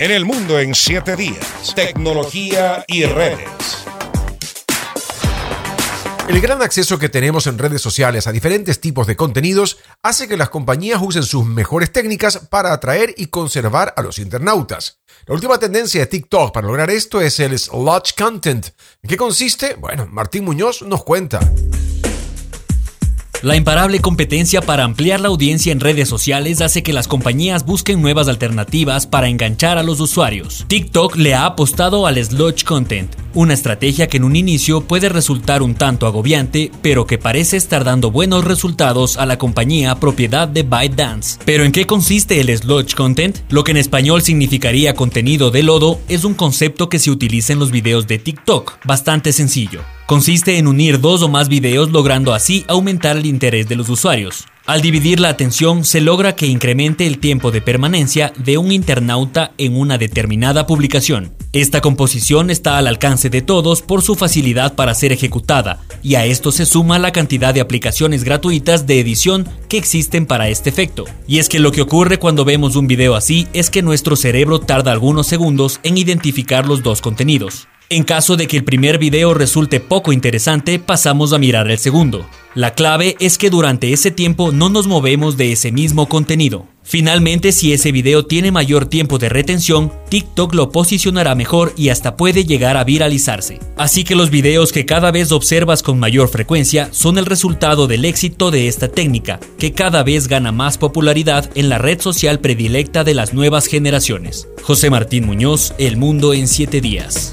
En el mundo en 7 días. Tecnología y redes. El gran acceso que tenemos en redes sociales a diferentes tipos de contenidos hace que las compañías usen sus mejores técnicas para atraer y conservar a los internautas. La última tendencia de TikTok para lograr esto es el Sludge Content. ¿En qué consiste? Bueno, Martín Muñoz nos cuenta. La imparable competencia para ampliar la audiencia en redes sociales hace que las compañías busquen nuevas alternativas para enganchar a los usuarios. TikTok le ha apostado al sludge content, una estrategia que en un inicio puede resultar un tanto agobiante, pero que parece estar dando buenos resultados a la compañía propiedad de ByteDance. Pero ¿en qué consiste el sludge content? Lo que en español significaría contenido de lodo es un concepto que se utiliza en los videos de TikTok, bastante sencillo. Consiste en unir dos o más videos logrando así aumentar el interés de los usuarios. Al dividir la atención se logra que incremente el tiempo de permanencia de un internauta en una determinada publicación. Esta composición está al alcance de todos por su facilidad para ser ejecutada, y a esto se suma la cantidad de aplicaciones gratuitas de edición que existen para este efecto. Y es que lo que ocurre cuando vemos un video así es que nuestro cerebro tarda algunos segundos en identificar los dos contenidos. En caso de que el primer video resulte poco interesante, pasamos a mirar el segundo. La clave es que durante ese tiempo no nos movemos de ese mismo contenido. Finalmente, si ese video tiene mayor tiempo de retención, TikTok lo posicionará mejor y hasta puede llegar a viralizarse. Así que los videos que cada vez observas con mayor frecuencia son el resultado del éxito de esta técnica, que cada vez gana más popularidad en la red social predilecta de las nuevas generaciones. José Martín Muñoz, El Mundo en 7 días.